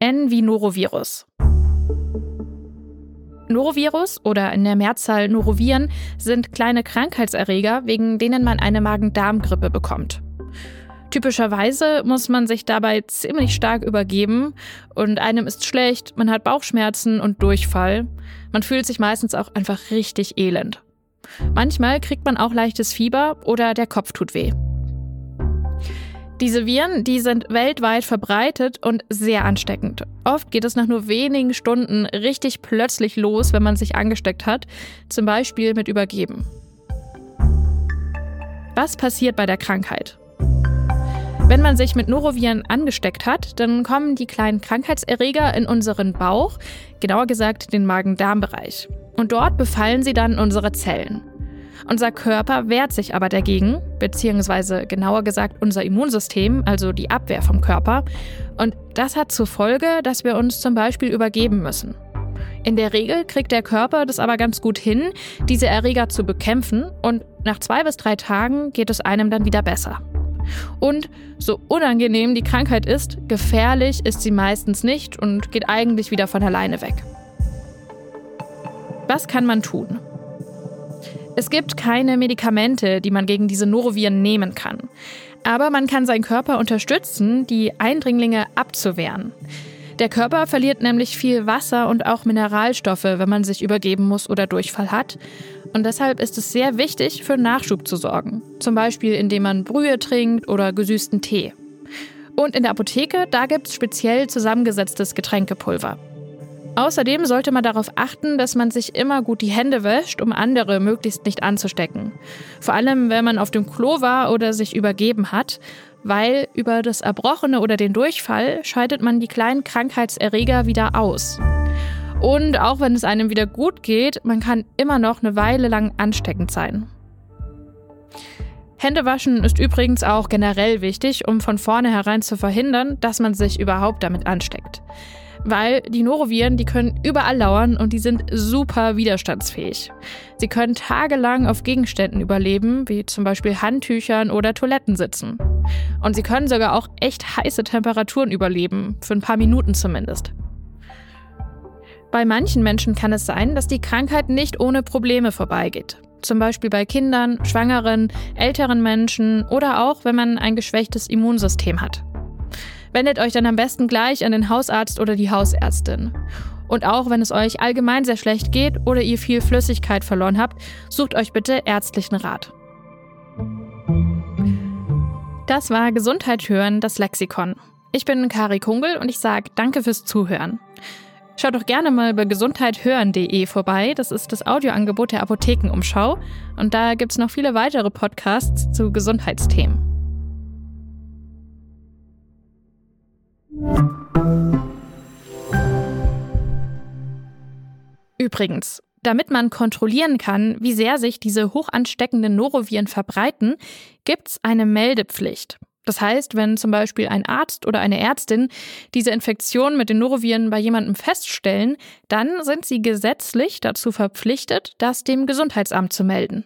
N wie Norovirus. Norovirus oder in der Mehrzahl Noroviren sind kleine Krankheitserreger, wegen denen man eine Magen-Darm-Grippe bekommt. Typischerweise muss man sich dabei ziemlich stark übergeben und einem ist schlecht, man hat Bauchschmerzen und Durchfall. Man fühlt sich meistens auch einfach richtig elend. Manchmal kriegt man auch leichtes Fieber oder der Kopf tut weh. Diese Viren, die sind weltweit verbreitet und sehr ansteckend. Oft geht es nach nur wenigen Stunden richtig plötzlich los, wenn man sich angesteckt hat, zum Beispiel mit Übergeben. Was passiert bei der Krankheit? Wenn man sich mit Noroviren angesteckt hat, dann kommen die kleinen Krankheitserreger in unseren Bauch, genauer gesagt den Magen-Darm-Bereich. Und dort befallen sie dann unsere Zellen. Unser Körper wehrt sich aber dagegen, beziehungsweise genauer gesagt unser Immunsystem, also die Abwehr vom Körper. Und das hat zur Folge, dass wir uns zum Beispiel übergeben müssen. In der Regel kriegt der Körper das aber ganz gut hin, diese Erreger zu bekämpfen und nach zwei bis drei Tagen geht es einem dann wieder besser. Und so unangenehm die Krankheit ist, gefährlich ist sie meistens nicht und geht eigentlich wieder von alleine weg. Was kann man tun? Es gibt keine Medikamente, die man gegen diese Noroviren nehmen kann. Aber man kann seinen Körper unterstützen, die Eindringlinge abzuwehren. Der Körper verliert nämlich viel Wasser und auch Mineralstoffe, wenn man sich übergeben muss oder Durchfall hat. Und deshalb ist es sehr wichtig, für Nachschub zu sorgen. Zum Beispiel, indem man Brühe trinkt oder gesüßten Tee. Und in der Apotheke, da gibt es speziell zusammengesetztes Getränkepulver. Außerdem sollte man darauf achten, dass man sich immer gut die Hände wäscht, um andere möglichst nicht anzustecken. Vor allem, wenn man auf dem Klo war oder sich übergeben hat, weil über das Erbrochene oder den Durchfall scheidet man die kleinen Krankheitserreger wieder aus. Und auch wenn es einem wieder gut geht, man kann immer noch eine Weile lang ansteckend sein. Händewaschen ist übrigens auch generell wichtig, um von vornherein zu verhindern, dass man sich überhaupt damit ansteckt. Weil die Noroviren, die können überall lauern und die sind super widerstandsfähig. Sie können tagelang auf Gegenständen überleben, wie zum Beispiel Handtüchern oder Toiletten sitzen. Und sie können sogar auch echt heiße Temperaturen überleben, für ein paar Minuten zumindest. Bei manchen Menschen kann es sein, dass die Krankheit nicht ohne Probleme vorbeigeht. Zum Beispiel bei Kindern, Schwangeren, älteren Menschen oder auch, wenn man ein geschwächtes Immunsystem hat. Wendet euch dann am besten gleich an den Hausarzt oder die Hausärztin. Und auch wenn es euch allgemein sehr schlecht geht oder ihr viel Flüssigkeit verloren habt, sucht euch bitte ärztlichen Rat. Das war Gesundheit hören, das Lexikon. Ich bin Kari Kungel und ich sage danke fürs Zuhören. Schaut doch gerne mal bei gesundheithören.de vorbei. Das ist das Audioangebot der Apothekenumschau. Und da gibt es noch viele weitere Podcasts zu Gesundheitsthemen. Übrigens, damit man kontrollieren kann, wie sehr sich diese hochansteckenden Noroviren verbreiten, gibt es eine Meldepflicht. Das heißt, wenn zum Beispiel ein Arzt oder eine Ärztin diese Infektion mit den Noroviren bei jemandem feststellen, dann sind sie gesetzlich dazu verpflichtet, das dem Gesundheitsamt zu melden.